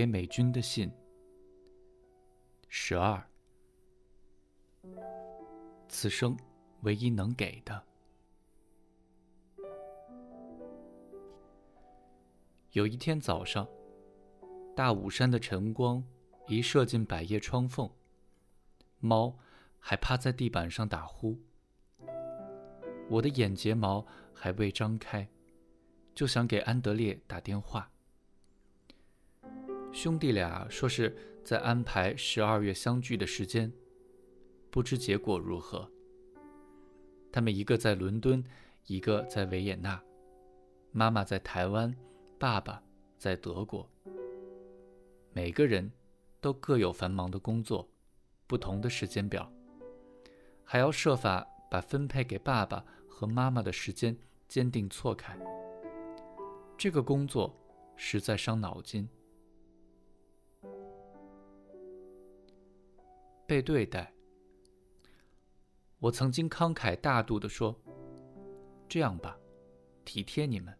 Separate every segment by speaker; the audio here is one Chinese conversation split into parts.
Speaker 1: 给美军的信。十二，此生唯一能给的。有一天早上，大武山的晨光一射进百叶窗缝，猫还趴在地板上打呼。我的眼睫毛还未张开，就想给安德烈打电话。兄弟俩说是在安排十二月相聚的时间，不知结果如何。他们一个在伦敦，一个在维也纳，妈妈在台湾，爸爸在德国。每个人都各有繁忙的工作，不同的时间表，还要设法把分配给爸爸和妈妈的时间坚定错开。这个工作实在伤脑筋。被对待，我曾经慷慨大度地说：“这样吧，体贴你们，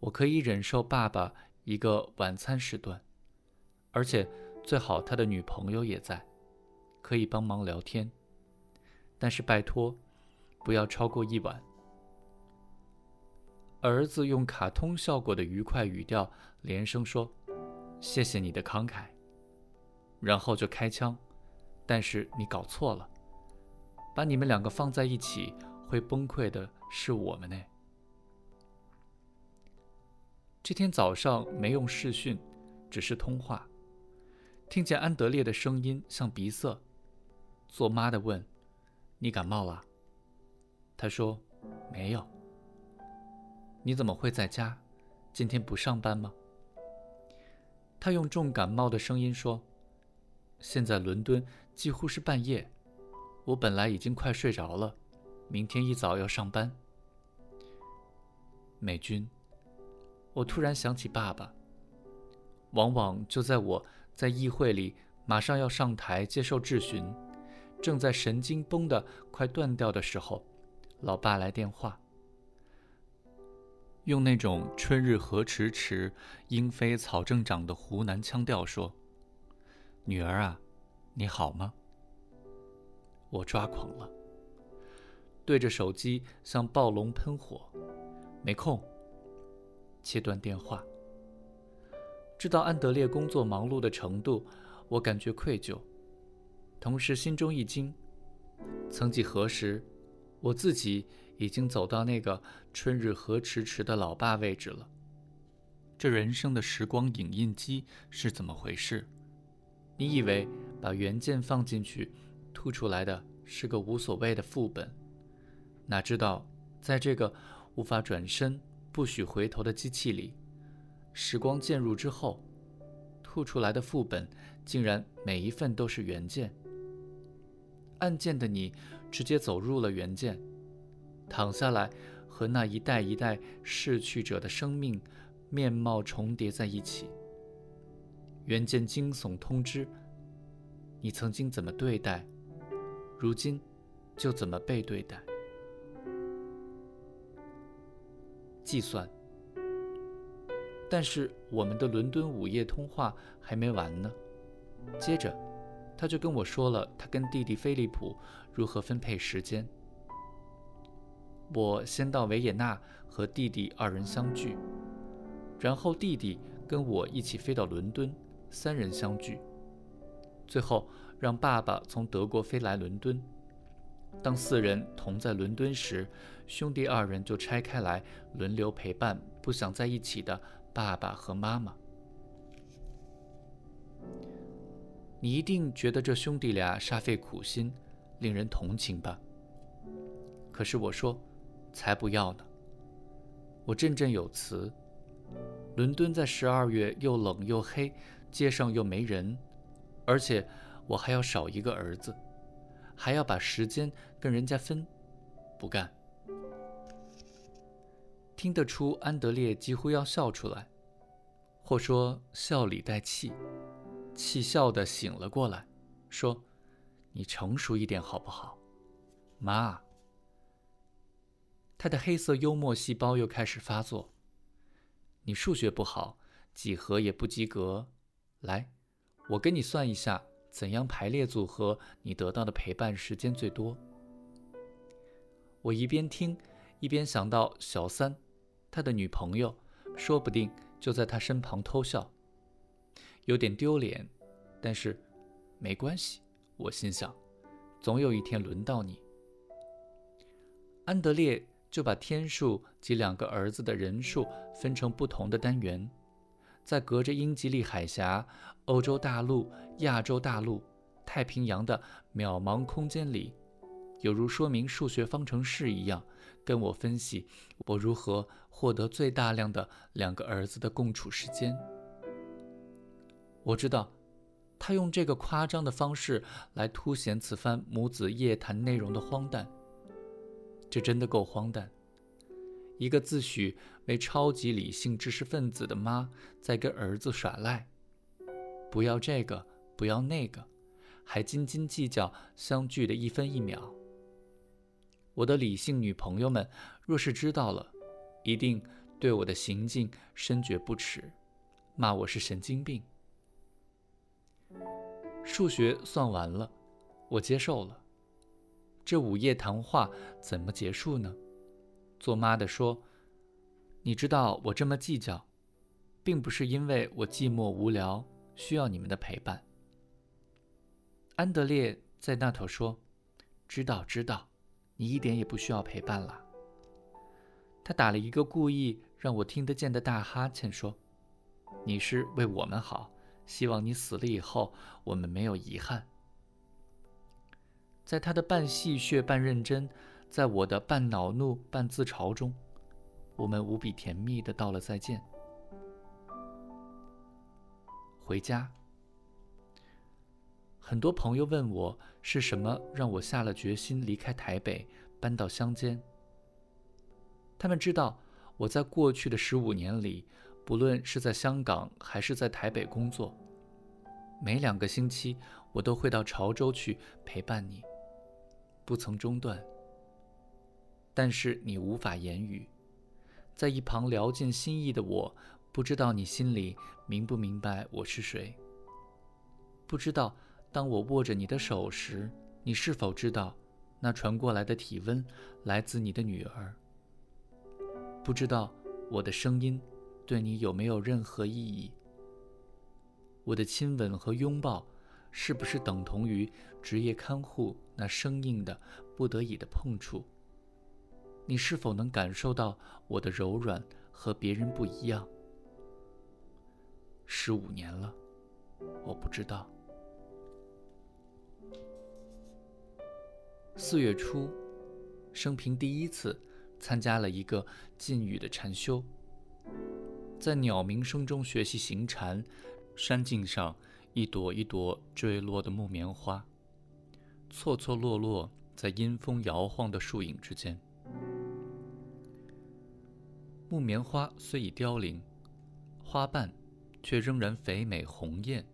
Speaker 1: 我可以忍受爸爸一个晚餐时段，而且最好他的女朋友也在，可以帮忙聊天。但是拜托，不要超过一晚。”儿子用卡通效果的愉快语调连声说：“谢谢你的慷慨。”然后就开枪。但是你搞错了，把你们两个放在一起，会崩溃的是我们呢。这天早上没用视讯，只是通话，听见安德烈的声音像鼻塞。做妈的问：“你感冒了？”他说：“没有。”你怎么会在家？今天不上班吗？他用重感冒的声音说：“现在伦敦。”几乎是半夜，我本来已经快睡着了。明天一早要上班。美军，我突然想起爸爸。往往就在我在议会里马上要上台接受质询，正在神经绷得快断掉的时候，老爸来电话，用那种“春日何迟迟，莺飞草正长”的湖南腔调说：“女儿啊。”你好吗？我抓狂了，对着手机像暴龙喷火，没空。切断电话。知道安德烈工作忙碌的程度，我感觉愧疚，同时心中一惊。曾几何时，我自己已经走到那个“春日何迟迟”的老爸位置了。这人生的时光影印机是怎么回事？你以为？把原件放进去，吐出来的是个无所谓的副本。哪知道，在这个无法转身、不许回头的机器里，时光渐入之后，吐出来的副本竟然每一份都是原件。按键的你直接走入了原件，躺下来和那一代一代逝去者的生命面貌重叠在一起。原件惊悚通知。你曾经怎么对待，如今就怎么被对待。计算。但是我们的伦敦午夜通话还没完呢。接着，他就跟我说了他跟弟弟菲利普如何分配时间。我先到维也纳和弟弟二人相聚，然后弟弟跟我一起飞到伦敦，三人相聚。最后，让爸爸从德国飞来伦敦。当四人同在伦敦时，兄弟二人就拆开来轮流陪伴不想在一起的爸爸和妈妈。你一定觉得这兄弟俩煞费苦心，令人同情吧？可是我说，才不要呢！我振振有词：伦敦在十二月又冷又黑，街上又没人。而且我还要少一个儿子，还要把时间跟人家分，不干。听得出安德烈几乎要笑出来，或说笑里带气，气笑的醒了过来，说：“你成熟一点好不好，妈？”他的黑色幽默细胞又开始发作。你数学不好，几何也不及格，来，我跟你算一下，怎样排列组合，你得到的陪伴时间最多。我一边听，一边想到小三，他的女朋友，说不定就在他身旁偷笑，有点丢脸，但是没关系。我心想，总有一天轮到你。安德烈就把天数及两个儿子的人数分成不同的单元，在隔着英吉利海峡、欧洲大陆、亚洲大陆、太平洋的渺茫空间里。有如说明数学方程式一样，跟我分析我如何获得最大量的两个儿子的共处时间。我知道，他用这个夸张的方式来凸显此番母子夜谈内容的荒诞。这真的够荒诞！一个自诩为超级理性知识分子的妈在跟儿子耍赖，不要这个，不要那个，还斤斤计较相距的一分一秒。我的理性女朋友们，若是知道了，一定对我的行径深觉不耻，骂我是神经病。数学算完了，我接受了。这午夜谈话怎么结束呢？做妈的说：“你知道我这么计较，并不是因为我寂寞无聊，需要你们的陪伴。”安德烈在那头说：“知道，知道。”你一点也不需要陪伴了。他打了一个故意让我听得见的大哈欠，说：“你是为我们好，希望你死了以后，我们没有遗憾。”在他的半戏谑半认真，在我的半恼怒半自嘲中，我们无比甜蜜的道了再见。回家。很多朋友问我是什么让我下了决心离开台北，搬到乡间。他们知道我在过去的十五年里，不论是在香港还是在台北工作，每两个星期我都会到潮州去陪伴你，不曾中断。但是你无法言语，在一旁聊尽心意的我，不知道你心里明不明白我是谁，不知道。当我握着你的手时，你是否知道，那传过来的体温来自你的女儿？不知道我的声音对你有没有任何意义？我的亲吻和拥抱是不是等同于职业看护那生硬的、不得已的碰触？你是否能感受到我的柔软和别人不一样？十五年了，我不知道。四月初，生平第一次参加了一个禁语的禅修，在鸟鸣声中学习行禅。山径上，一朵一朵坠落的木棉花，错错落落在阴风摇晃的树影之间。木棉花虽已凋零，花瓣却仍然肥美红艳。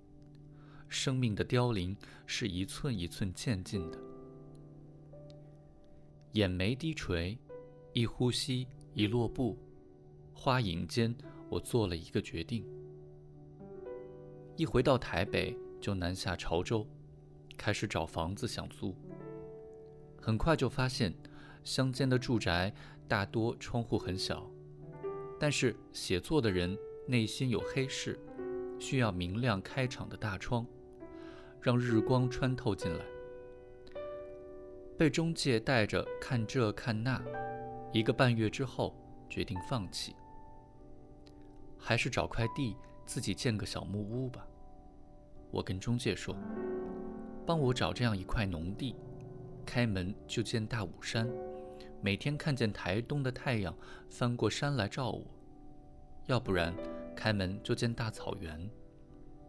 Speaker 1: 生命的凋零是一寸一寸渐进的。眼眉低垂，一呼吸，一落步，花影间，我做了一个决定。一回到台北，就南下潮州，开始找房子想租。很快就发现，乡间的住宅大多窗户很小，但是写作的人内心有黑市，需要明亮开敞的大窗，让日光穿透进来。被中介带着看这看那，一个半月之后决定放弃，还是找块地自己建个小木屋吧。我跟中介说：“帮我找这样一块农地，开门就见大武山，每天看见台东的太阳翻过山来照我；要不然，开门就见大草原，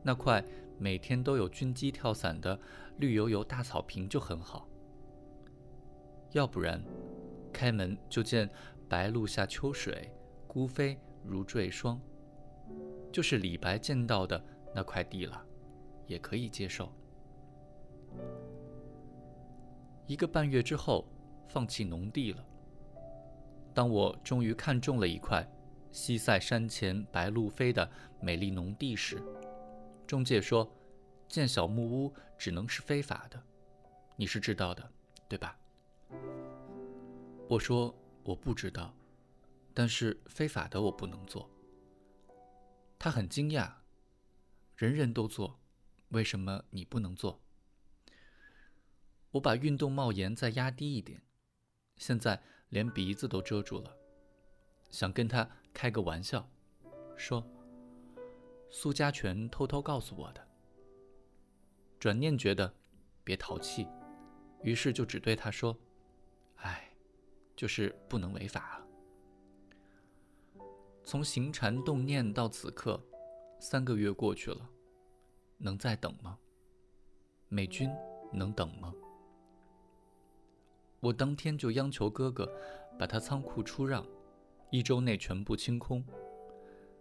Speaker 1: 那块每天都有军机跳伞的绿油油大草坪就很好。”要不然，开门就见白露下秋水，孤飞如坠霜，就是李白见到的那块地了，也可以接受。一个半月之后，放弃农地了。当我终于看中了一块西塞山前白鹭飞的美丽农地时，中介说，建小木屋只能是非法的，你是知道的，对吧？我说我不知道，但是非法的我不能做。他很惊讶，人人都做，为什么你不能做？我把运动帽檐再压低一点，现在连鼻子都遮住了，想跟他开个玩笑，说。苏家全偷偷告诉我的。转念觉得，别淘气，于是就只对他说：“哎，就是不能违法啊。”从行禅动念到此刻，三个月过去了，能再等吗？美军能等吗？我当天就央求哥哥，把他仓库出让，一周内全部清空。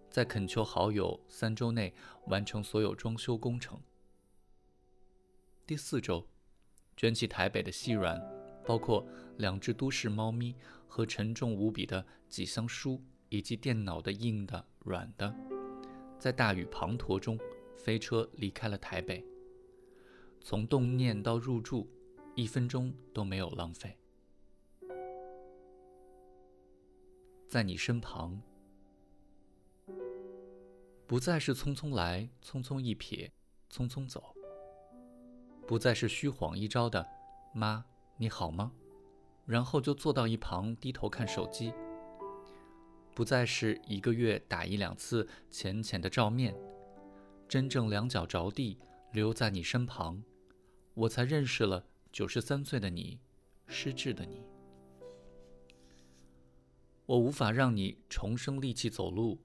Speaker 1: 再恳求好友三周内完成所有装修工程。第四周，卷起台北的细软，包括两只都市猫咪和沉重无比的几箱书，以及电脑的硬的、软的，在大雨滂沱中飞车离开了台北。从动念到入住，一分钟都没有浪费。在你身旁。不再是匆匆来，匆匆一瞥，匆匆走；不再是虚晃一招的“妈，你好吗？”然后就坐到一旁低头看手机；不再是一个月打一两次浅浅的照面，真正两脚着地留在你身旁，我才认识了九十三岁的你，失智的你。我无法让你重生力气走路。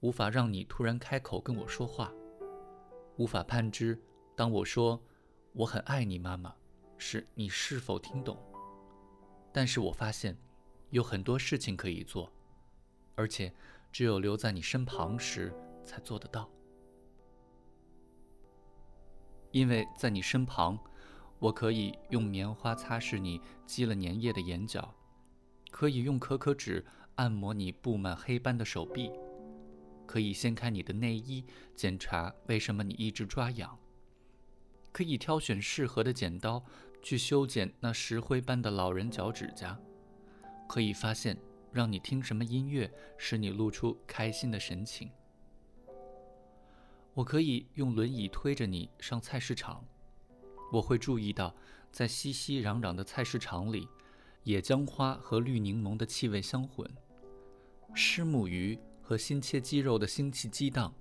Speaker 1: 无法让你突然开口跟我说话，无法判知，当我说我很爱你，妈妈，是你是否听懂？但是我发现，有很多事情可以做，而且只有留在你身旁时才做得到。因为在你身旁，我可以用棉花擦拭你积了粘液的眼角，可以用可可脂按摩你布满黑斑的手臂。可以掀开你的内衣，检查为什么你一直抓痒；可以挑选适合的剪刀去修剪那石灰般的老人脚趾甲；可以发现让你听什么音乐使你露出开心的神情。我可以用轮椅推着你上菜市场，我会注意到在熙熙攘攘的菜市场里，野姜花和绿柠檬的气味相混，虱目鱼。和新切鸡肉的腥气激荡，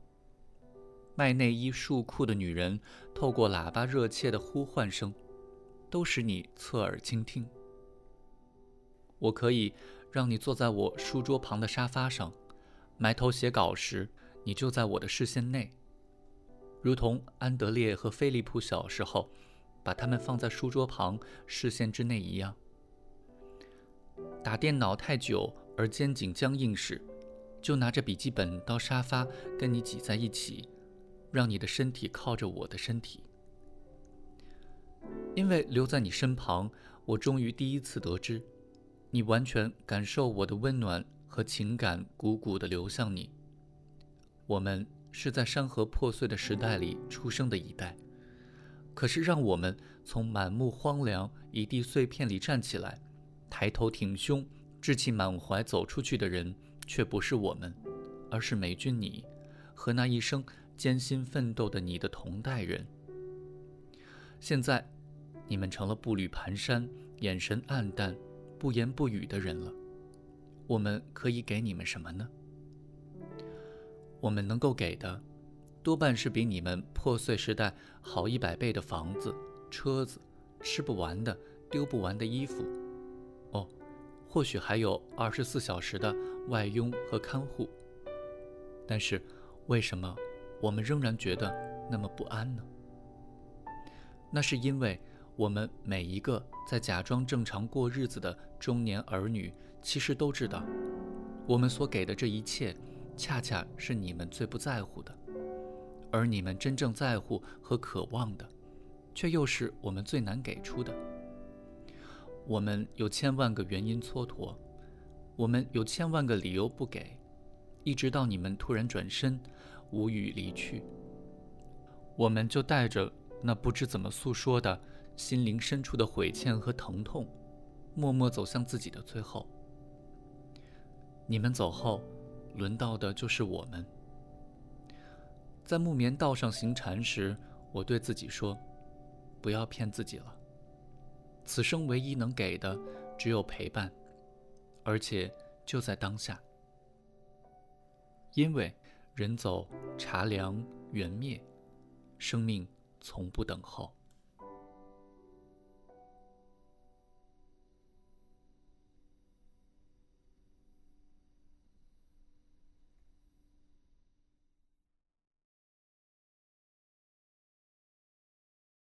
Speaker 1: 卖内衣束裤的女人透过喇叭热切的呼唤声，都使你侧耳倾听。我可以让你坐在我书桌旁的沙发上，埋头写稿时，你就在我的视线内，如同安德烈和菲利普小时候把它们放在书桌旁视线之内一样。打电脑太久而肩颈僵硬时。就拿着笔记本到沙发跟你挤在一起，让你的身体靠着我的身体。因为留在你身旁，我终于第一次得知，你完全感受我的温暖和情感，汩汩地流向你。我们是在山河破碎的时代里出生的一代，可是让我们从满目荒凉、一地碎片里站起来，抬头挺胸、志气满怀走出去的人。却不是我们，而是美军你和那一生艰辛奋斗的你的同代人。现在，你们成了步履蹒跚、眼神黯淡、不言不语的人了。我们可以给你们什么呢？我们能够给的，多半是比你们破碎时代好一百倍的房子、车子、吃不完的、丢不完的衣服。哦。或许还有二十四小时的外佣和看护，但是为什么我们仍然觉得那么不安呢？那是因为我们每一个在假装正常过日子的中年儿女，其实都知道，我们所给的这一切，恰恰是你们最不在乎的，而你们真正在乎和渴望的，却又是我们最难给出的。我们有千万个原因蹉跎，我们有千万个理由不给，一直到你们突然转身，无语离去。我们就带着那不知怎么诉说的心灵深处的悔歉和疼痛，默默走向自己的最后。你们走后，轮到的就是我们。在木棉道上行禅时，我对自己说：“不要骗自己了。此生唯一能给的，只有陪伴，而且就在当下。因为人走茶凉缘灭，生命从不等候。”